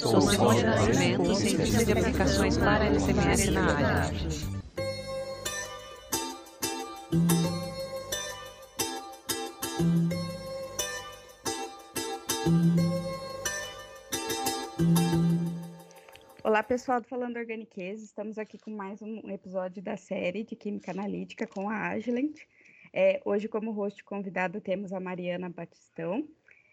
Somos Desenvolvimento, Ciências e Aplicações para LCMS na área. Olá pessoal do Falando Organiquez, estamos aqui com mais um episódio da série de Química Analítica com a Agilent. É, hoje, como host convidado, temos a Mariana Batistão.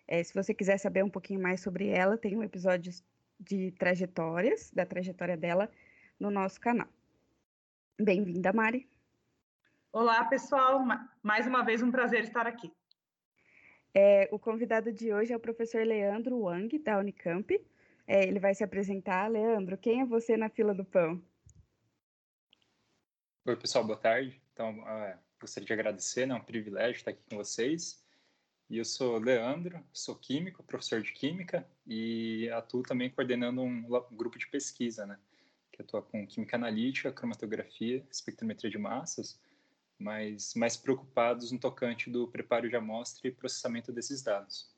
É, se você quiser saber um pouquinho mais sobre ela, tem um episódio de trajetórias, da trajetória dela, no nosso canal. Bem-vinda, Mari. Olá, pessoal. Mais uma vez, um prazer estar aqui. É, o convidado de hoje é o professor Leandro Wang, da Unicamp. É, ele vai se apresentar. Leandro, quem é você na fila do pão? Oi, pessoal, boa tarde. Então, uh, gostaria de agradecer, né? é um privilégio estar aqui com vocês. E eu sou Leandro, sou químico, professor de química e atuo também coordenando um grupo de pesquisa, né? Que atua com química analítica, cromatografia, espectrometria de massas, mas mais preocupados no tocante do preparo de amostra e processamento desses dados.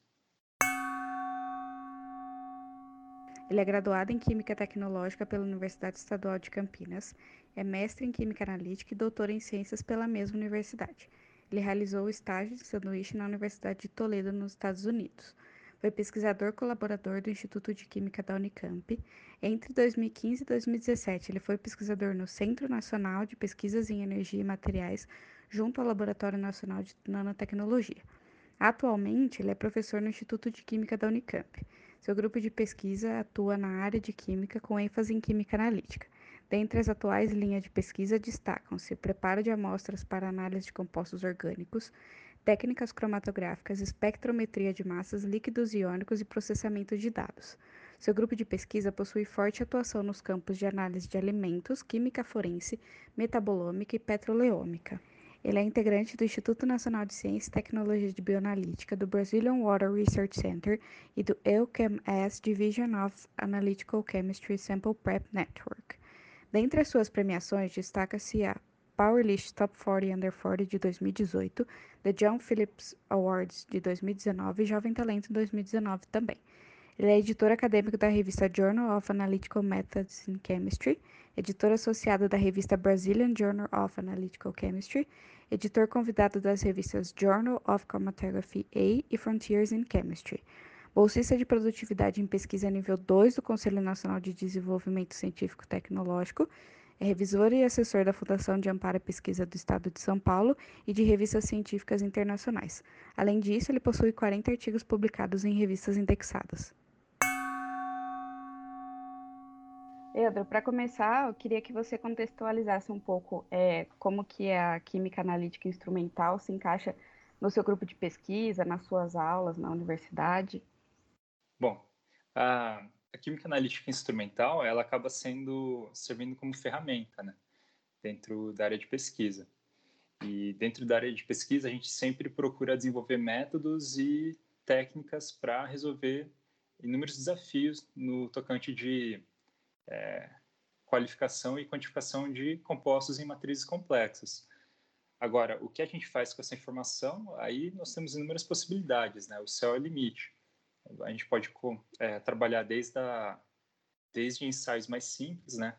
Ele é graduado em Química Tecnológica pela Universidade Estadual de Campinas, é mestre em Química Analítica e doutor em Ciências pela mesma universidade. Ele realizou o estágio de sanduíche na Universidade de Toledo, nos Estados Unidos. Foi pesquisador colaborador do Instituto de Química da Unicamp. Entre 2015 e 2017, ele foi pesquisador no Centro Nacional de Pesquisas em Energia e Materiais, junto ao Laboratório Nacional de Nanotecnologia. Atualmente, ele é professor no Instituto de Química da Unicamp. Seu grupo de pesquisa atua na área de química com ênfase em química analítica. Dentre as atuais linhas de pesquisa destacam-se preparo de amostras para análise de compostos orgânicos, técnicas cromatográficas, espectrometria de massas, líquidos iônicos e processamento de dados. Seu grupo de pesquisa possui forte atuação nos campos de análise de alimentos, química forense, metabolômica e petroleômica. Ele é integrante do Instituto Nacional de Ciência e Tecnologia de Bioanalítica, do Brazilian Water Research Center e do EUCHEM-S Division of Analytical Chemistry Sample Prep Network. Dentre as suas premiações, destaca-se a Powerlist Top 40 Under 40 de 2018, The John Phillips Awards de 2019 e Jovem Talento 2019 também. Ele é editor acadêmico da revista Journal of Analytical Methods in Chemistry, editor associado da revista Brazilian Journal of Analytical Chemistry, editor convidado das revistas Journal of Chromatography A e Frontiers in Chemistry. Bolsista de Produtividade em Pesquisa nível 2 do Conselho Nacional de Desenvolvimento Científico e Tecnológico, é revisor e assessor da Fundação de Amparo à Pesquisa do Estado de São Paulo e de revistas científicas internacionais. Além disso, ele possui 40 artigos publicados em revistas indexadas. Pedro, para começar, eu queria que você contextualizasse um pouco é, como que a química analítica instrumental se encaixa no seu grupo de pesquisa, nas suas aulas na universidade. Bom, a, a química analítica instrumental, ela acaba sendo servindo como ferramenta, né, dentro da área de pesquisa. E dentro da área de pesquisa, a gente sempre procura desenvolver métodos e técnicas para resolver inúmeros desafios no tocante de é, qualificação e quantificação de compostos em matrizes complexas. Agora, o que a gente faz com essa informação? Aí nós temos inúmeras possibilidades, né? O céu é o limite. A gente pode é, trabalhar desde, a, desde ensaios mais simples, né?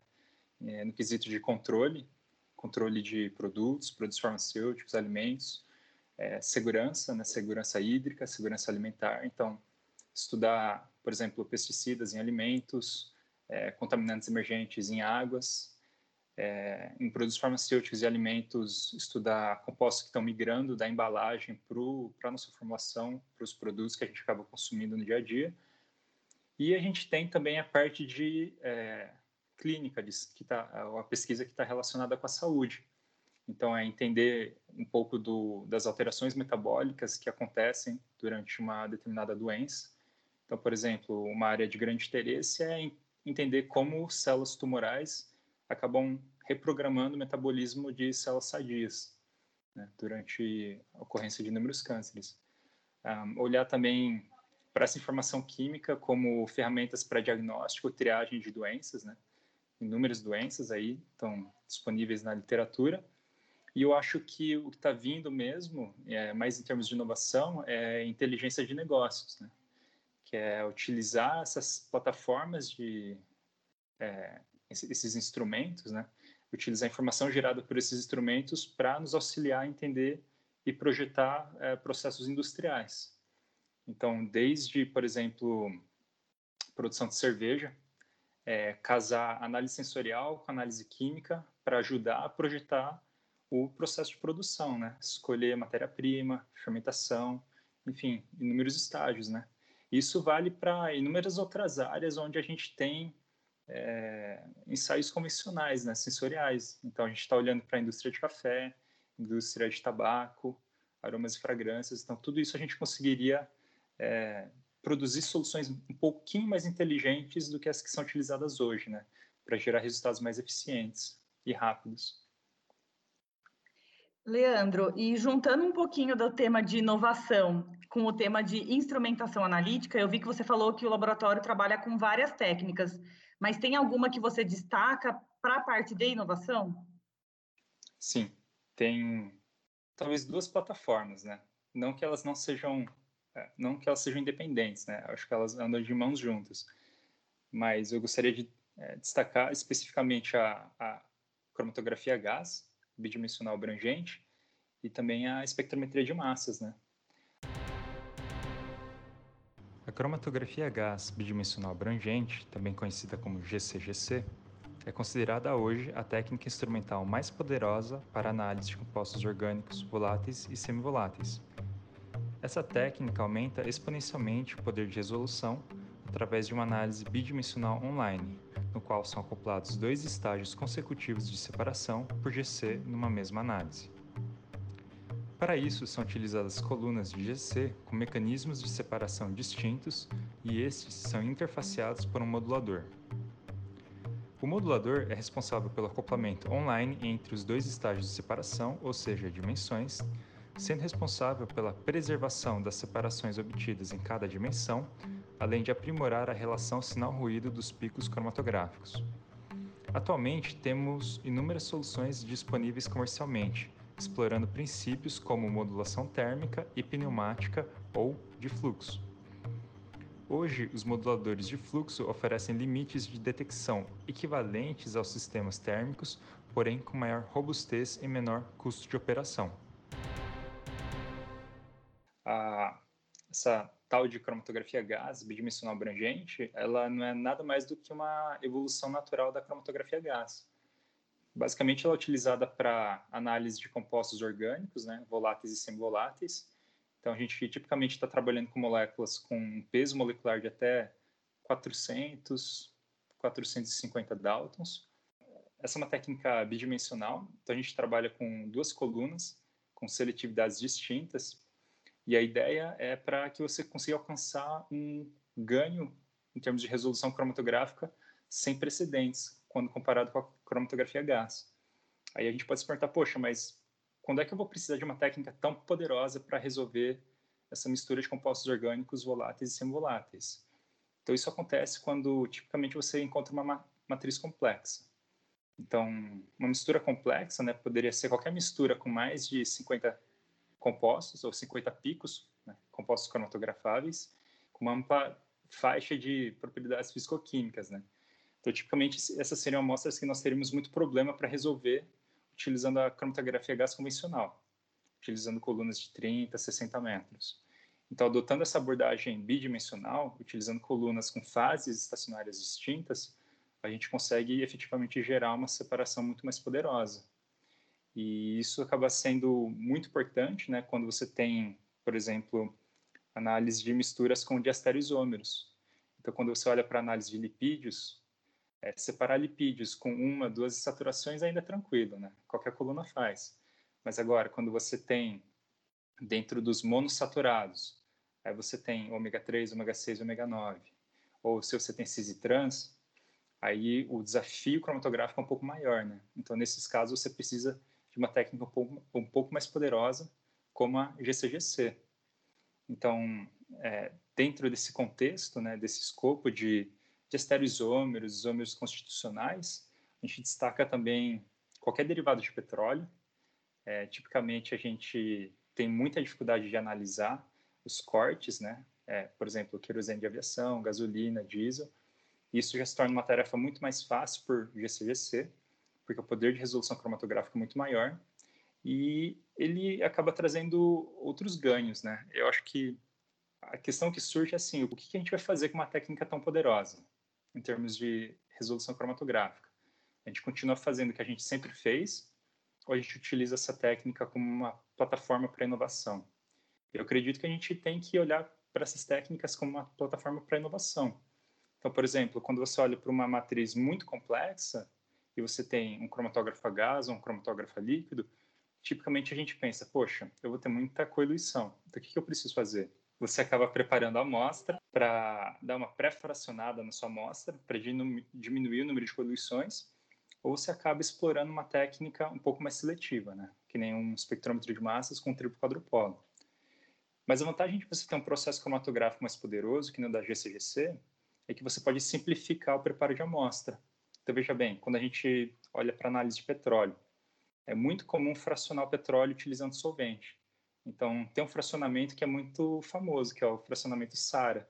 É, no quesito de controle, controle de produtos, produtos farmacêuticos, alimentos, é, segurança, né? Segurança hídrica, segurança alimentar. Então, estudar, por exemplo, pesticidas em alimentos, é, contaminantes emergentes em águas, é, em produtos farmacêuticos e alimentos, estudar compostos que estão migrando da embalagem para a nossa formulação, para os produtos que a gente acaba consumindo no dia a dia. E a gente tem também a parte de é, clínica, de, que tá, a pesquisa que está relacionada com a saúde. Então, é entender um pouco do, das alterações metabólicas que acontecem durante uma determinada doença. Então, por exemplo, uma área de grande interesse é entender como células tumorais acabam reprogramando o metabolismo de células sadias né, durante a ocorrência de inúmeros cânceres. Um, olhar também para essa informação química como ferramentas para diagnóstico, triagem de doenças, né? Inúmeras doenças aí estão disponíveis na literatura. E eu acho que o que está vindo mesmo, é, mais em termos de inovação, é inteligência de negócios, né? que é utilizar essas plataformas de é, esses instrumentos, né? Utilizar a informação gerada por esses instrumentos para nos auxiliar a entender e projetar é, processos industriais. Então, desde, por exemplo, produção de cerveja, é, casar análise sensorial com análise química para ajudar a projetar o processo de produção, né? Escolher matéria-prima, fermentação, enfim, inúmeros estágios, né? Isso vale para inúmeras outras áreas onde a gente tem é, ensaios convencionais, né, sensoriais. Então, a gente está olhando para a indústria de café, indústria de tabaco, aromas e fragrâncias. Então, tudo isso a gente conseguiria é, produzir soluções um pouquinho mais inteligentes do que as que são utilizadas hoje, né? Para gerar resultados mais eficientes e rápidos. Leandro, e juntando um pouquinho do tema de inovação com o tema de instrumentação analítica, eu vi que você falou que o laboratório trabalha com várias técnicas, mas tem alguma que você destaca para a parte de inovação? Sim, tem talvez duas plataformas, né? Não que elas não sejam é, não que elas sejam independentes, né? Acho que elas andam de mãos juntas. Mas eu gostaria de é, destacar especificamente a, a cromatografia gás, bidimensional abrangente, e também a espectrometria de massas, né? A cromatografia gás bidimensional abrangente, também conhecida como GCGC, é considerada hoje a técnica instrumental mais poderosa para análise de compostos orgânicos voláteis e semivoláteis, essa técnica aumenta exponencialmente o poder de resolução através de uma análise bidimensional online, no qual são acoplados dois estágios consecutivos de separação por GC numa mesma análise. Para isso, são utilizadas colunas de GC com mecanismos de separação distintos e estes são interfaceados por um modulador. O modulador é responsável pelo acoplamento online entre os dois estágios de separação, ou seja, dimensões, sendo responsável pela preservação das separações obtidas em cada dimensão, além de aprimorar a relação sinal-ruído dos picos cromatográficos. Atualmente, temos inúmeras soluções disponíveis comercialmente, explorando princípios como modulação térmica e pneumática ou de fluxo. Hoje, os moduladores de fluxo oferecem limites de detecção equivalentes aos sistemas térmicos, porém com maior robustez e menor custo de operação a, essa tal de cromatografia gás bidimensional abrangente, ela não é nada mais do que uma evolução natural da cromatografia gás. Basicamente, ela é utilizada para análise de compostos orgânicos, né, voláteis e semivoláteis. Então, a gente tipicamente está trabalhando com moléculas com um peso molecular de até 400, 450 Daltons. Essa é uma técnica bidimensional, então a gente trabalha com duas colunas, com seletividades distintas, e a ideia é para que você consiga alcançar um ganho em termos de resolução cromatográfica sem precedentes, quando comparado com a cromatografia gás. Aí a gente pode se perguntar, poxa, mas quando é que eu vou precisar de uma técnica tão poderosa para resolver essa mistura de compostos orgânicos voláteis e semivoláteis? Então, isso acontece quando, tipicamente, você encontra uma matriz complexa. Então, uma mistura complexa né, poderia ser qualquer mistura com mais de 50 compostos, ou 50 picos, né, compostos cromatografáveis, com uma ampla faixa de propriedades fisicoquímicas, né? Então, tipicamente, essas seriam amostras que nós teríamos muito problema para resolver utilizando a cromatografia gás convencional, utilizando colunas de 30, 60 metros. Então, adotando essa abordagem bidimensional, utilizando colunas com fases estacionárias distintas, a gente consegue efetivamente gerar uma separação muito mais poderosa. E isso acaba sendo muito importante, né, quando você tem, por exemplo, análise de misturas com diastereoisômeros. Então, quando você olha para análise de lipídios, é, separar lipídios com uma, duas saturações ainda é tranquilo, né? Qualquer coluna faz. Mas agora, quando você tem dentro dos monossaturados, aí você tem ômega 3, ômega 6, ômega 9, ou se você tem cis e trans, aí o desafio cromatográfico é um pouco maior, né? Então, nesses casos, você precisa de uma técnica um pouco, um pouco mais poderosa, como a GCGC. Então, é, dentro desse contexto, né, desse escopo de, de estereoisômeros, isômeros constitucionais, a gente destaca também qualquer derivado de petróleo. É, tipicamente, a gente tem muita dificuldade de analisar os cortes, né, é, por exemplo, querosene de aviação, gasolina, diesel. Isso já se torna uma tarefa muito mais fácil por GCGC, porque o poder de resolução cromatográfica é muito maior e ele acaba trazendo outros ganhos, né? Eu acho que a questão que surge é assim, o que a gente vai fazer com uma técnica tão poderosa em termos de resolução cromatográfica? A gente continua fazendo o que a gente sempre fez ou a gente utiliza essa técnica como uma plataforma para inovação? Eu acredito que a gente tem que olhar para essas técnicas como uma plataforma para inovação. Então, por exemplo, quando você olha para uma matriz muito complexa e você tem um cromatógrafo a gás ou um cromatógrafo a líquido, tipicamente a gente pensa, poxa, eu vou ter muita coiluição, então o que eu preciso fazer? Você acaba preparando a amostra para dar uma pré-fracionada na sua amostra, para diminuir o número de coiluições, ou você acaba explorando uma técnica um pouco mais seletiva, né? que nem um espectrômetro de massas com triplo quadrupolo. Mas a vantagem de você ter um processo cromatográfico mais poderoso, que no da GCGC, é que você pode simplificar o preparo de amostra. Então, veja bem, quando a gente olha para análise de petróleo, é muito comum fracionar o petróleo utilizando solvente. Então, tem um fracionamento que é muito famoso, que é o fracionamento SARA.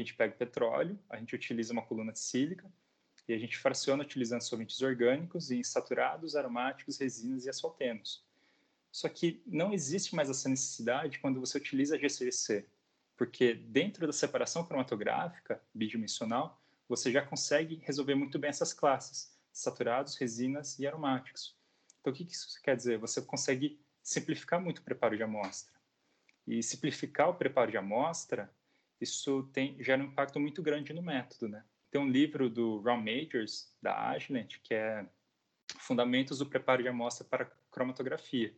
A gente pega o petróleo, a gente utiliza uma coluna de sílica e a gente fraciona utilizando solventes orgânicos e insaturados, aromáticos, resinas e asfaltenos. Só que não existe mais essa necessidade quando você utiliza a GCGC, porque dentro da separação cromatográfica bidimensional, você já consegue resolver muito bem essas classes, saturados, resinas e aromáticos. Então, o que isso quer dizer? Você consegue simplificar muito o preparo de amostra. E simplificar o preparo de amostra, isso tem, gera um impacto muito grande no método, né? Tem um livro do Ron Majors, da Agilent, que é Fundamentos do Preparo de Amostra para Cromatografia.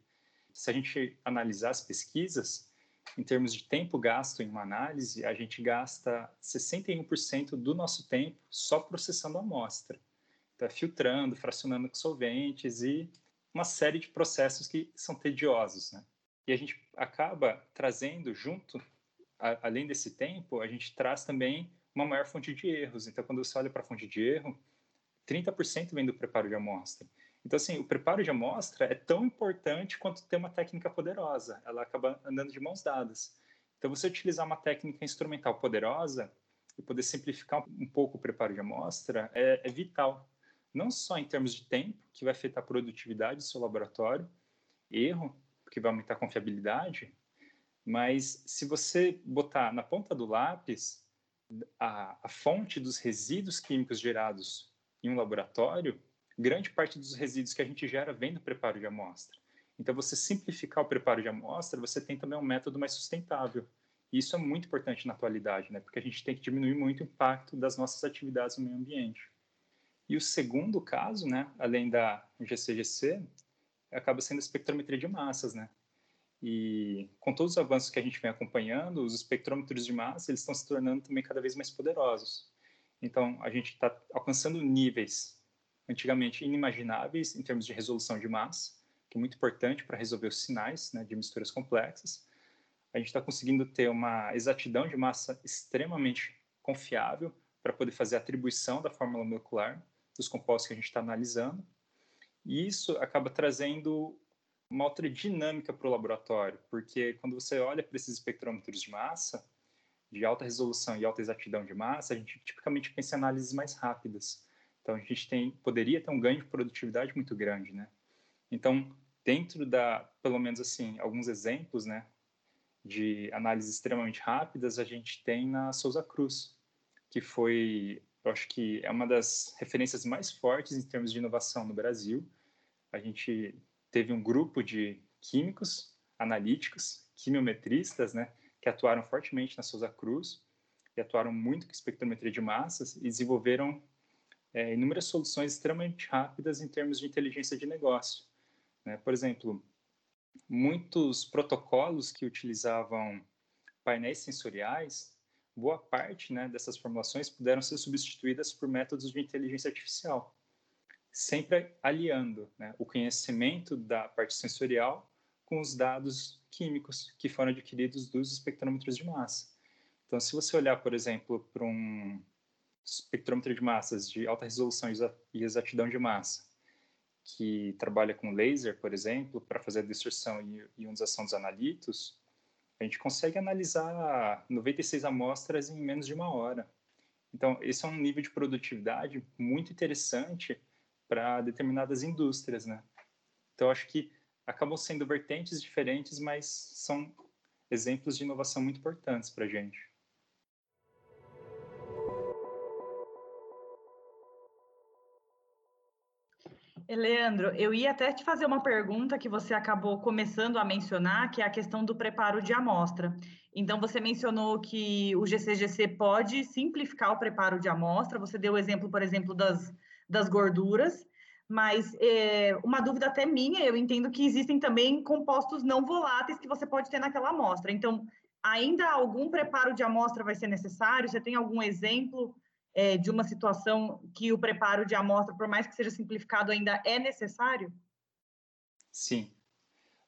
Se a gente analisar as pesquisas, em termos de tempo gasto em uma análise, a gente gasta 61% do nosso tempo só processando a amostra. Então, é filtrando, fracionando com solventes e uma série de processos que são tediosos, né? E a gente acaba trazendo junto, a, além desse tempo, a gente traz também uma maior fonte de erros. Então, quando você olha para a fonte de erro, 30% vem do preparo de amostra. Então, assim, o preparo de amostra é tão importante quanto ter uma técnica poderosa. Ela acaba andando de mãos dadas. Então, você utilizar uma técnica instrumental poderosa e poder simplificar um pouco o preparo de amostra é, é vital não só em termos de tempo, que vai afetar a produtividade do seu laboratório, erro, que vai aumentar a confiabilidade, mas se você botar na ponta do lápis a, a fonte dos resíduos químicos gerados em um laboratório, grande parte dos resíduos que a gente gera vem do preparo de amostra. Então, você simplificar o preparo de amostra, você tem também um método mais sustentável. E isso é muito importante na atualidade, né? porque a gente tem que diminuir muito o impacto das nossas atividades no meio ambiente. E o segundo caso, né, além da GCGC, acaba sendo a espectrometria de massas, né? E com todos os avanços que a gente vem acompanhando, os espectrômetros de massa eles estão se tornando também cada vez mais poderosos. Então, a gente está alcançando níveis antigamente inimagináveis em termos de resolução de massa, que é muito importante para resolver os sinais né, de misturas complexas. A gente está conseguindo ter uma exatidão de massa extremamente confiável para poder fazer a atribuição da fórmula molecular dos compostos que a gente está analisando. E isso acaba trazendo uma outra dinâmica para o laboratório, porque quando você olha para esses espectrômetros de massa, de alta resolução e alta exatidão de massa, a gente tipicamente pensa em análises mais rápidas. Então, a gente tem, poderia ter um ganho de produtividade muito grande, né? Então, dentro da, pelo menos assim, alguns exemplos, né, de análises extremamente rápidas, a gente tem na Souza Cruz, que foi eu acho que é uma das referências mais fortes em termos de inovação no Brasil. A gente teve um grupo de químicos, analíticos, quimiometristas, né, que atuaram fortemente na Souza Cruz e atuaram muito com espectrometria de massas e desenvolveram é, inúmeras soluções extremamente rápidas em termos de inteligência de negócio. Né? Por exemplo, muitos protocolos que utilizavam painéis sensoriais boa parte né, dessas formulações puderam ser substituídas por métodos de inteligência artificial, sempre aliando né, o conhecimento da parte sensorial com os dados químicos que foram adquiridos dos espectrômetros de massa. Então, se você olhar, por exemplo, para um espectrômetro de massas de alta resolução e exatidão de massa, que trabalha com laser, por exemplo, para fazer a distorção e ionização dos analitos, a gente consegue analisar 96 amostras em menos de uma hora. Então, esse é um nível de produtividade muito interessante para determinadas indústrias, né? Então, acho que acabam sendo vertentes diferentes, mas são exemplos de inovação muito importantes para a gente. Leandro, eu ia até te fazer uma pergunta que você acabou começando a mencionar, que é a questão do preparo de amostra. Então, você mencionou que o GCGC pode simplificar o preparo de amostra, você deu o exemplo, por exemplo, das, das gorduras, mas é, uma dúvida até minha, eu entendo que existem também compostos não voláteis que você pode ter naquela amostra. Então, ainda algum preparo de amostra vai ser necessário? Você tem algum exemplo é, de uma situação que o preparo de amostra, por mais que seja simplificado, ainda é necessário? Sim.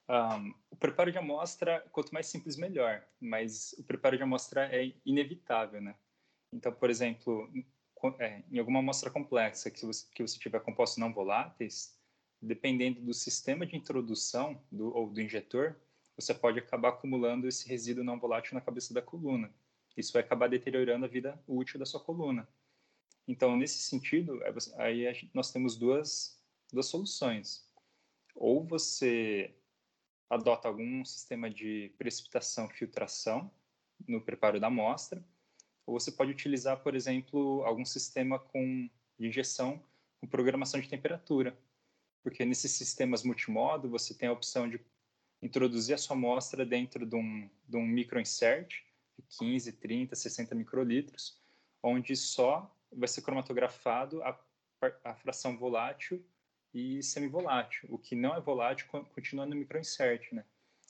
Um, o preparo de amostra, quanto mais simples, melhor, mas o preparo de amostra é inevitável, né? Então, por exemplo, é, em alguma amostra complexa que você, que você tiver compostos não voláteis, dependendo do sistema de introdução do, ou do injetor, você pode acabar acumulando esse resíduo não volátil na cabeça da coluna. Isso vai acabar deteriorando a vida útil da sua coluna. Então, nesse sentido, é aí nós temos duas, duas soluções. Ou você adota algum sistema de precipitação, filtração no preparo da amostra, ou você pode utilizar, por exemplo, algum sistema com de injeção com programação de temperatura, porque nesses sistemas multimodo você tem a opção de introduzir a sua amostra dentro de um, de um microinsert, 15, 30, 60 microlitros, onde só vai ser cromatografado a, a fração volátil e semivolátil. O que não é volátil continua no microinsert, né?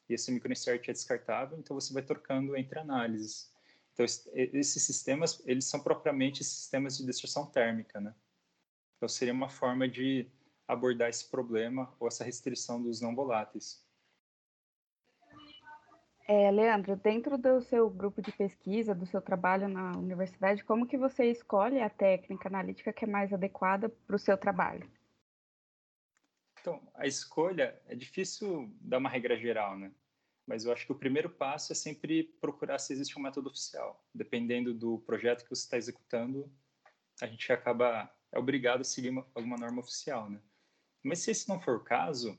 E esse microinsert é descartável, então você vai trocando entre análises. Então, esses sistemas, eles são propriamente sistemas de destruição térmica, né? Então, seria uma forma de abordar esse problema ou essa restrição dos não voláteis. É, Leandro, dentro do seu grupo de pesquisa, do seu trabalho na universidade, como que você escolhe a técnica analítica que é mais adequada para o seu trabalho? Então, a escolha é difícil dar uma regra geral, né? Mas eu acho que o primeiro passo é sempre procurar se existe um método oficial. Dependendo do projeto que você está executando, a gente acaba é obrigado a seguir uma, alguma norma oficial, né? Mas se esse não for o caso,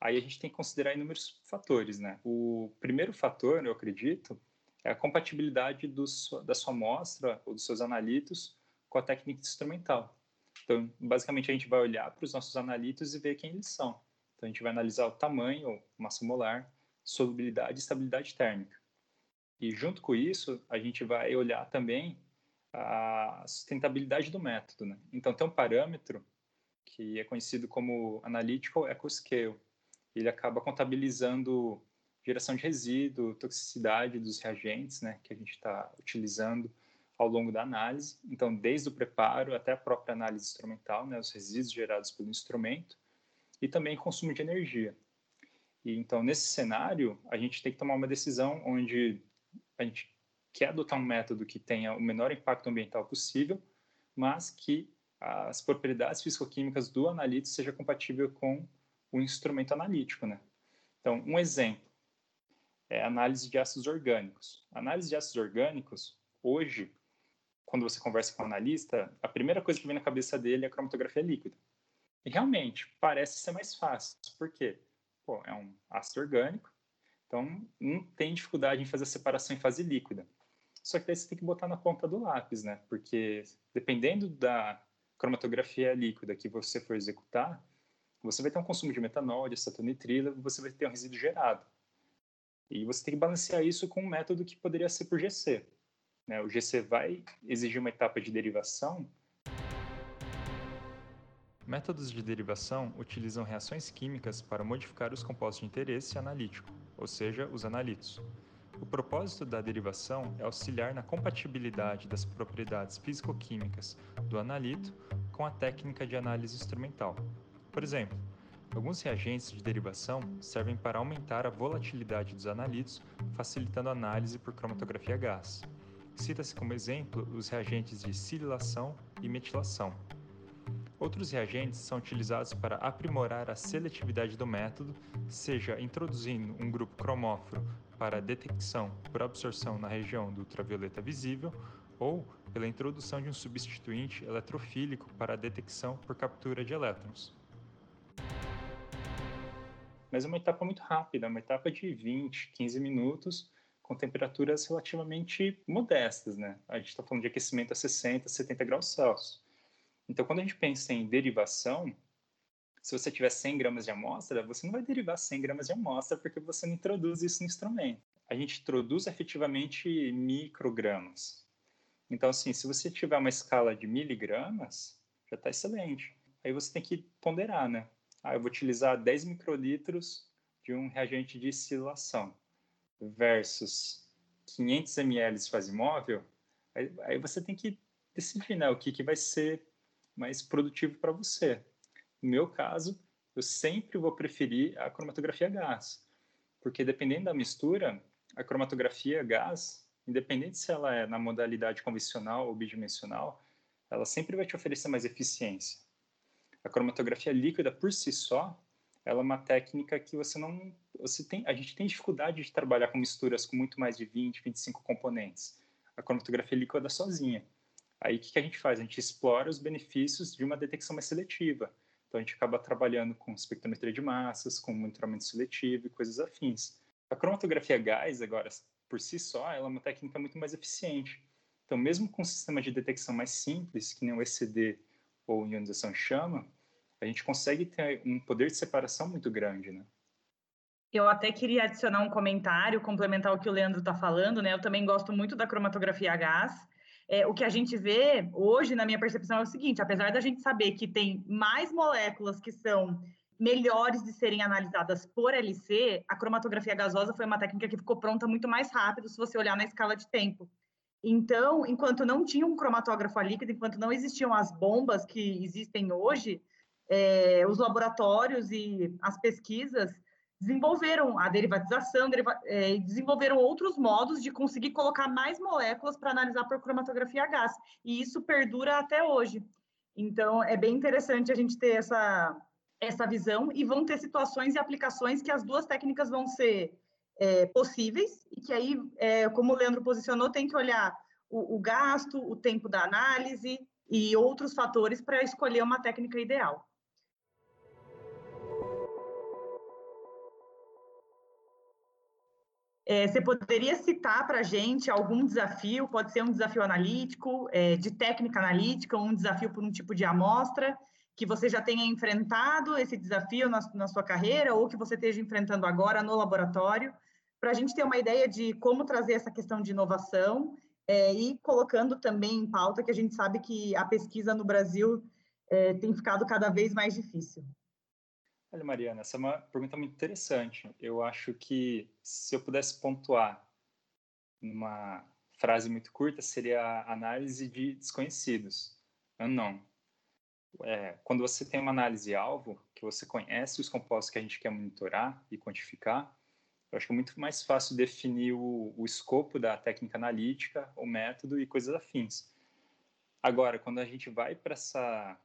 aí a gente tem que considerar inúmeros fatores, né? O primeiro fator, eu acredito, é a compatibilidade do, da sua amostra ou dos seus analitos com a técnica instrumental. Então, basicamente, a gente vai olhar para os nossos analitos e ver quem eles são. Então, a gente vai analisar o tamanho, massa molar, solubilidade e estabilidade térmica. E, junto com isso, a gente vai olhar também a sustentabilidade do método. Né? Então, tem um parâmetro que é conhecido como Analytical Ecoscale, ele acaba contabilizando geração de resíduo, toxicidade dos reagentes, né, que a gente está utilizando ao longo da análise. Então, desde o preparo até a própria análise instrumental, né, os resíduos gerados pelo instrumento e também consumo de energia. E então, nesse cenário, a gente tem que tomar uma decisão onde a gente quer adotar um método que tenha o menor impacto ambiental possível, mas que as propriedades físico-químicas do analito seja compatível com o instrumento analítico, né? Então, um exemplo é análise de ácidos orgânicos. A análise de ácidos orgânicos, hoje, quando você conversa com o um analista, a primeira coisa que vem na cabeça dele é a cromatografia líquida. E realmente, parece ser mais fácil. Por quê? Pô, é um ácido orgânico, então não tem dificuldade em fazer a separação em fase líquida. Só que daí você tem que botar na ponta do lápis, né? Porque dependendo da cromatografia líquida que você for executar, você vai ter um consumo de metanol, de acetonitrilo, você vai ter um resíduo gerado. E você tem que balancear isso com um método que poderia ser por GC. Né? O GC vai exigir uma etapa de derivação. Métodos de derivação utilizam reações químicas para modificar os compostos de interesse analítico, ou seja, os analitos. O propósito da derivação é auxiliar na compatibilidade das propriedades físico-químicas do analito com a técnica de análise instrumental, por exemplo, alguns reagentes de derivação servem para aumentar a volatilidade dos analitos, facilitando a análise por cromatografia gás. Cita-se como exemplo os reagentes de sililação e metilação. Outros reagentes são utilizados para aprimorar a seletividade do método, seja introduzindo um grupo cromóforo para detecção por absorção na região do ultravioleta visível ou pela introdução de um substituinte eletrofílico para detecção por captura de elétrons. Mas é uma etapa muito rápida, uma etapa de 20, 15 minutos, com temperaturas relativamente modestas, né? A gente está falando de aquecimento a 60, 70 graus Celsius. Então, quando a gente pensa em derivação, se você tiver 100 gramas de amostra, você não vai derivar 100 gramas de amostra porque você não introduz isso no instrumento. A gente introduz efetivamente microgramas. Então, assim, se você tiver uma escala de miligramas, já está excelente. Aí você tem que ponderar, né? Ah, eu vou utilizar 10 microlitros de um reagente de silação versus 500 ml de fase móvel, aí, aí, você tem que decidir né, o que, que vai ser mais produtivo para você. No meu caso, eu sempre vou preferir a cromatografia gás, porque dependendo da mistura, a cromatografia gás, independente se ela é na modalidade convencional ou bidimensional, ela sempre vai te oferecer mais eficiência. A cromatografia líquida por si só, ela é uma técnica que você não, você tem, a gente tem dificuldade de trabalhar com misturas com muito mais de 20, 25 componentes. A cromatografia líquida sozinha. Aí o que, a gente faz? A gente explora os benefícios de uma detecção mais seletiva. Então a gente acaba trabalhando com espectrometria de massas, com monitoramento seletivo e coisas afins. A cromatografia gás, agora, por si só, ela é uma técnica muito mais eficiente. Então, mesmo com um sistema de detecção mais simples, que nem o ECD ou ionização chama, a gente consegue ter um poder de separação muito grande, né? Eu até queria adicionar um comentário, complementar o que o Leandro está falando, né? Eu também gosto muito da cromatografia a gás. É, o que a gente vê hoje, na minha percepção, é o seguinte: apesar da gente saber que tem mais moléculas que são melhores de serem analisadas por LC, a cromatografia gasosa foi uma técnica que ficou pronta muito mais rápido se você olhar na escala de tempo. Então, enquanto não tinha um cromatógrafo a líquido, enquanto não existiam as bombas que existem hoje, é, os laboratórios e as pesquisas desenvolveram a derivatização, deriva, é, desenvolveram outros modos de conseguir colocar mais moléculas para analisar por cromatografia a gás. E isso perdura até hoje. Então, é bem interessante a gente ter essa, essa visão e vão ter situações e aplicações que as duas técnicas vão ser é, possíveis e que aí, é, como o Leandro posicionou, tem que olhar o, o gasto, o tempo da análise e outros fatores para escolher uma técnica ideal. É, você poderia citar para a gente algum desafio? Pode ser um desafio analítico, é, de técnica analítica, um desafio por um tipo de amostra que você já tenha enfrentado esse desafio na, na sua carreira ou que você esteja enfrentando agora no laboratório, para a gente ter uma ideia de como trazer essa questão de inovação é, e colocando também em pauta que a gente sabe que a pesquisa no Brasil é, tem ficado cada vez mais difícil. Olha, Mariana, essa é uma pergunta muito interessante. Eu acho que se eu pudesse pontuar numa frase muito curta, seria a análise de desconhecidos, unknown. É, quando você tem uma análise-alvo, que você conhece os compostos que a gente quer monitorar e quantificar, eu acho que é muito mais fácil definir o, o escopo da técnica analítica, o método e coisas afins. Agora, quando a gente vai para essa,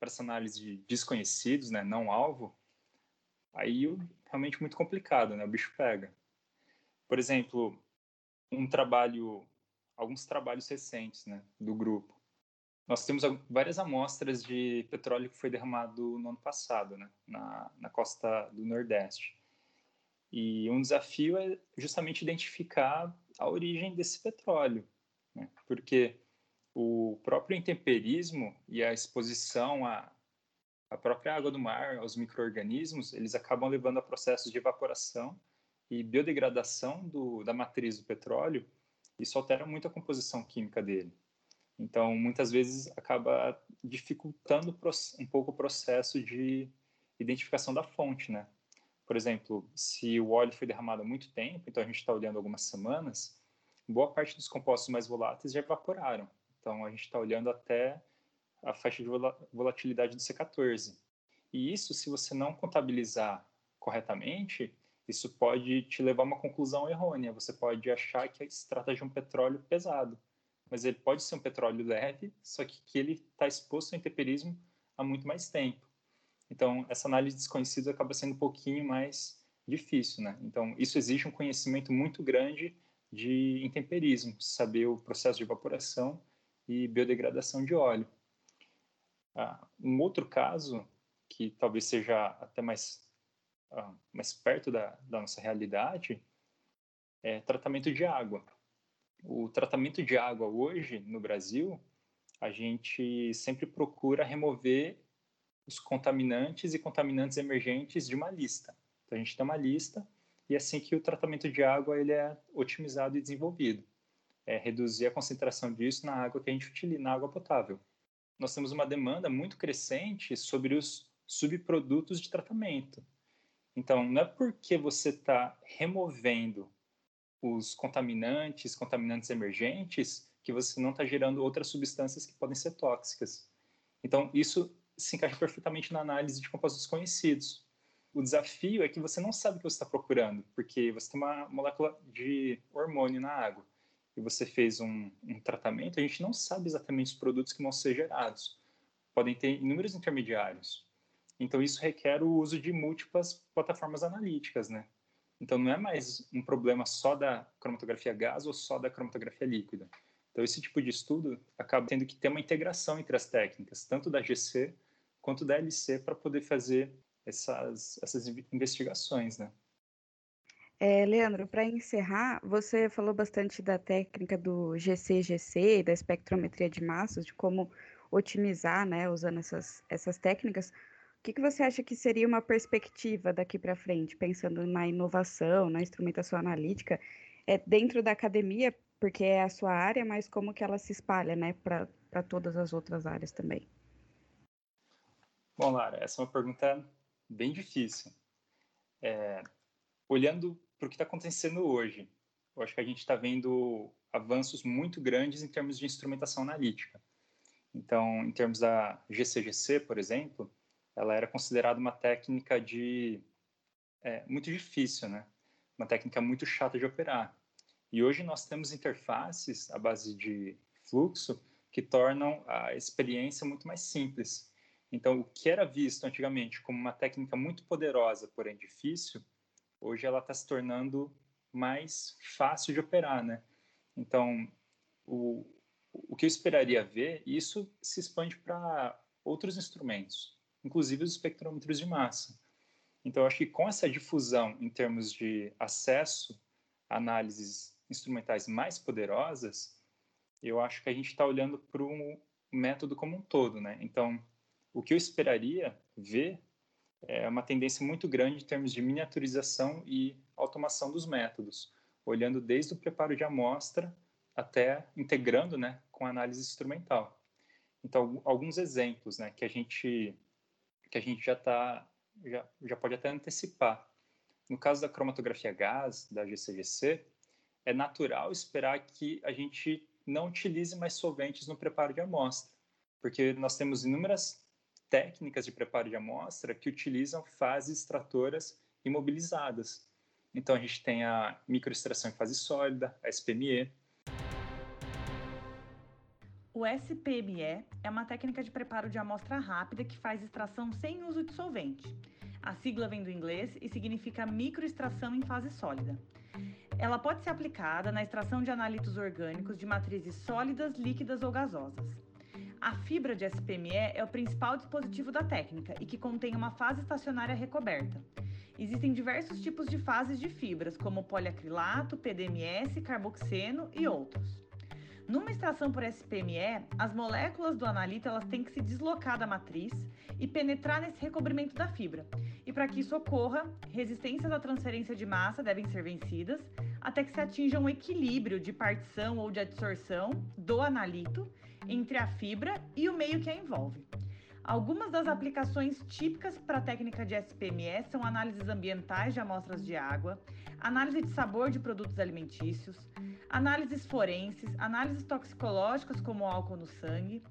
essa análise de desconhecidos, né, não alvo, aí realmente muito complicado, né? O bicho pega. Por exemplo, um trabalho, alguns trabalhos recentes, né, do grupo. Nós temos várias amostras de petróleo que foi derramado no ano passado, né, na, na costa do Nordeste. E um desafio é justamente identificar a origem desse petróleo, né, porque o próprio intemperismo e a exposição a a própria água do mar, os micro-organismos, eles acabam levando a processos de evaporação e biodegradação do, da matriz do petróleo, isso altera muito a composição química dele. Então, muitas vezes, acaba dificultando um pouco o processo de identificação da fonte, né? Por exemplo, se o óleo foi derramado há muito tempo, então a gente está olhando algumas semanas, boa parte dos compostos mais voláteis já evaporaram. Então, a gente está olhando até a faixa de volatilidade do C14. E isso, se você não contabilizar corretamente, isso pode te levar a uma conclusão errônea. Você pode achar que se trata de um petróleo pesado, mas ele pode ser um petróleo leve, só que, que ele está exposto ao intemperismo há muito mais tempo. Então, essa análise de desconhecidos acaba sendo um pouquinho mais difícil, né? Então, isso exige um conhecimento muito grande de intemperismo, saber o processo de evaporação e biodegradação de óleo. Ah, um outro caso que talvez seja até mais ah, mais perto da, da nossa realidade é tratamento de água. O tratamento de água hoje no Brasil, a gente sempre procura remover os contaminantes e contaminantes emergentes de uma lista. Então a gente tem uma lista e é assim que o tratamento de água ele é otimizado e desenvolvido. É reduzir a concentração disso na água que a gente utiliza, na água potável. Nós temos uma demanda muito crescente sobre os subprodutos de tratamento. Então, não é porque você está removendo os contaminantes, contaminantes emergentes, que você não está gerando outras substâncias que podem ser tóxicas. Então, isso se encaixa perfeitamente na análise de compostos conhecidos. O desafio é que você não sabe o que você está procurando, porque você tem uma molécula de hormônio na água e você fez um, um tratamento, a gente não sabe exatamente os produtos que vão ser gerados. Podem ter inúmeros intermediários. Então, isso requer o uso de múltiplas plataformas analíticas, né? Então, não é mais um problema só da cromatografia gás ou só da cromatografia líquida. Então, esse tipo de estudo acaba tendo que ter uma integração entre as técnicas, tanto da GC quanto da LC, para poder fazer essas, essas investigações, né? É, Leandro, para encerrar, você falou bastante da técnica do GC-GC, da espectrometria de massas, de como otimizar, né, usando essas, essas técnicas. O que, que você acha que seria uma perspectiva daqui para frente, pensando na inovação, na instrumentação analítica, é dentro da academia porque é a sua área, mas como que ela se espalha, né, para todas as outras áreas também? Bom, Lara, essa é uma pergunta bem difícil. É, olhando para o que está acontecendo hoje, eu acho que a gente está vendo avanços muito grandes em termos de instrumentação analítica. Então, em termos da GCGC, por exemplo, ela era considerada uma técnica de é, muito difícil, né? Uma técnica muito chata de operar. E hoje nós temos interfaces à base de fluxo que tornam a experiência muito mais simples. Então, o que era visto antigamente como uma técnica muito poderosa, porém difícil, hoje ela está se tornando mais fácil de operar, né? Então, o, o que eu esperaria ver, isso se expande para outros instrumentos, inclusive os espectrômetros de massa. Então, acho que com essa difusão em termos de acesso a análises instrumentais mais poderosas, eu acho que a gente está olhando para um método como um todo, né? Então, o que eu esperaria ver é uma tendência muito grande em termos de miniaturização e automação dos métodos, olhando desde o preparo de amostra até integrando, né, com análise instrumental. Então, alguns exemplos, né, que a gente que a gente já tá já, já pode até antecipar. No caso da cromatografia gás da GCGC, é natural esperar que a gente não utilize mais solventes no preparo de amostra, porque nós temos inúmeras técnicas de preparo de amostra que utilizam fases extratoras imobilizadas. Então a gente tem a microextração em fase sólida, a SPME. O SPME é uma técnica de preparo de amostra rápida que faz extração sem uso de solvente. A sigla vem do inglês e significa microextração em fase sólida. Ela pode ser aplicada na extração de analitos orgânicos de matrizes sólidas, líquidas ou gasosas. A fibra de SPME é o principal dispositivo da técnica e que contém uma fase estacionária recoberta. Existem diversos tipos de fases de fibras, como poliacrilato, PDMS, carboxeno e outros. Numa extração por SPME, as moléculas do analito elas têm que se deslocar da matriz e penetrar nesse recobrimento da fibra. E para que isso ocorra, resistências à transferência de massa devem ser vencidas, até que se atinja um equilíbrio de partição ou de adsorção do analito entre a fibra e o meio que a envolve. Algumas das aplicações típicas para a técnica de SPMS são análises ambientais de amostras de água, análise de sabor de produtos alimentícios, análises forenses, análises toxicológicas como álcool no sangue,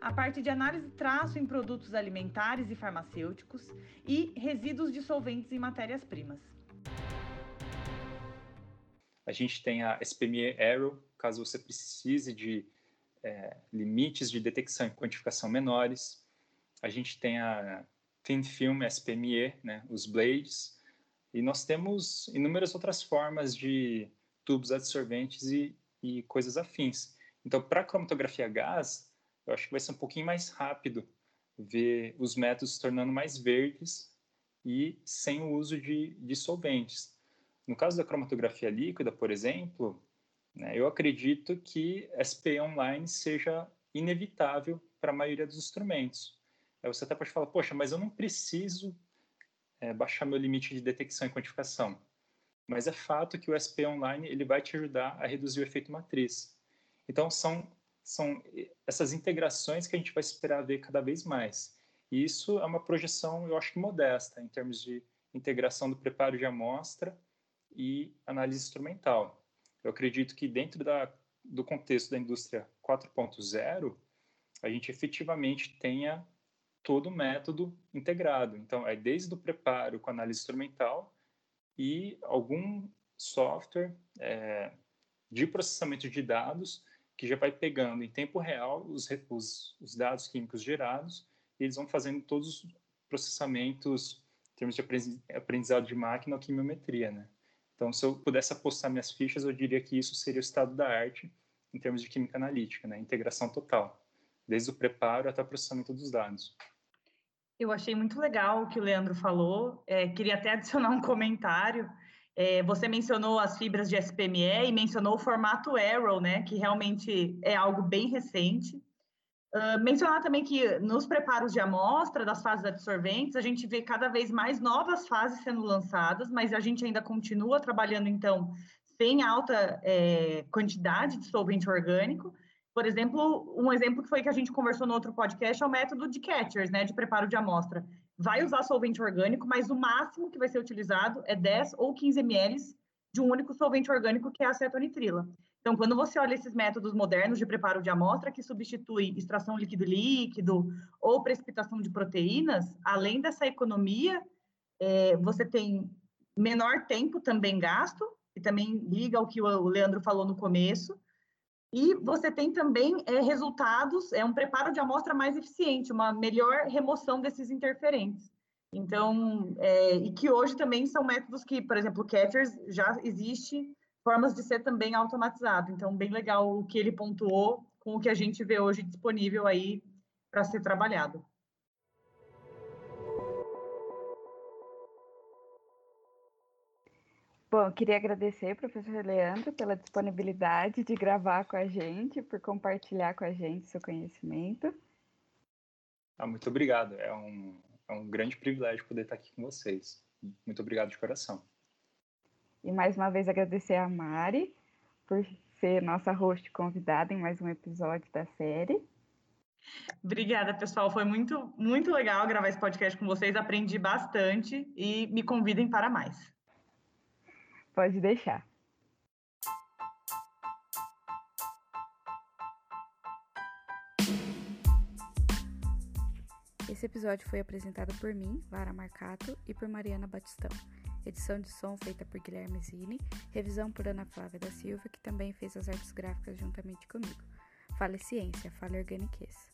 a parte de análise de traço em produtos alimentares e farmacêuticos e resíduos dissolventes em matérias-primas. A gente tem a SPME Aero, caso você precise de é, limites de detecção e quantificação menores. a gente tem a Thin Film SPME, né, os blades, e nós temos inúmeras outras formas de tubos adsorventes e, e coisas afins. Então, para cromatografia gás, eu acho que vai ser um pouquinho mais rápido ver os métodos se tornando mais verdes e sem o uso de, de solventes. No caso da cromatografia líquida, por exemplo, né, eu acredito que SPE online seja inevitável para a maioria dos instrumentos. Aí você até pode falar, poxa, mas eu não preciso é, baixar meu limite de detecção e quantificação. Mas é fato que o SP online ele vai te ajudar a reduzir o efeito matriz. Então são são essas integrações que a gente vai esperar ver cada vez mais. E isso é uma projeção, eu acho que modesta, em termos de integração do preparo de amostra e análise instrumental. Eu acredito que dentro da, do contexto da indústria 4.0, a gente efetivamente tenha todo o método integrado. Então, é desde o preparo com análise instrumental e algum software é, de processamento de dados que já vai pegando em tempo real os, os, os dados químicos gerados e eles vão fazendo todos os processamentos em termos de aprendizado de máquina ou quimiometria, né? Então, se eu pudesse apostar minhas fichas, eu diria que isso seria o estado da arte em termos de química analítica, né? Integração total, desde o preparo até o processamento dos dados. Eu achei muito legal o que o Leandro falou. É, queria até adicionar um comentário. É, você mencionou as fibras de SPME e mencionou o formato Arrow, né, que realmente é algo bem recente. Mencionar também que nos preparos de amostra das fases absorventes, a gente vê cada vez mais novas fases sendo lançadas, mas a gente ainda continua trabalhando, então, sem alta é, quantidade de solvente orgânico, por exemplo, um exemplo que foi que a gente conversou no outro podcast é o método de catchers, né, de preparo de amostra. Vai usar solvente orgânico, mas o máximo que vai ser utilizado é 10 ou 15 ml de um único solvente orgânico, que é a acetonitrila. Então, quando você olha esses métodos modernos de preparo de amostra, que substitui extração líquido-líquido ou precipitação de proteínas, além dessa economia, é, você tem menor tempo também gasto, e também liga ao que o Leandro falou no começo, e você tem também é, resultados, é um preparo de amostra mais eficiente, uma melhor remoção desses interferentes. Então, é, e que hoje também são métodos que, por exemplo, catchers já existe formas de ser também automatizado. Então, bem legal o que ele pontuou com o que a gente vê hoje disponível aí para ser trabalhado. Bom, eu queria agradecer, professor Leandro, pela disponibilidade de gravar com a gente, por compartilhar com a gente seu conhecimento. Ah, muito obrigado. É um, é um grande privilégio poder estar aqui com vocês. Muito obrigado de coração. E mais uma vez agradecer a Mari por ser nossa host convidada em mais um episódio da série. Obrigada, pessoal. Foi muito, muito legal gravar esse podcast com vocês. Aprendi bastante e me convidem para mais. Pode deixar. Esse episódio foi apresentado por mim, Lara Marcato, e por Mariana Batistão. Edição de som feita por Guilherme Zini, revisão por Ana Flávia da Silva, que também fez as artes gráficas juntamente comigo. Fale Ciência, fale Organiquez.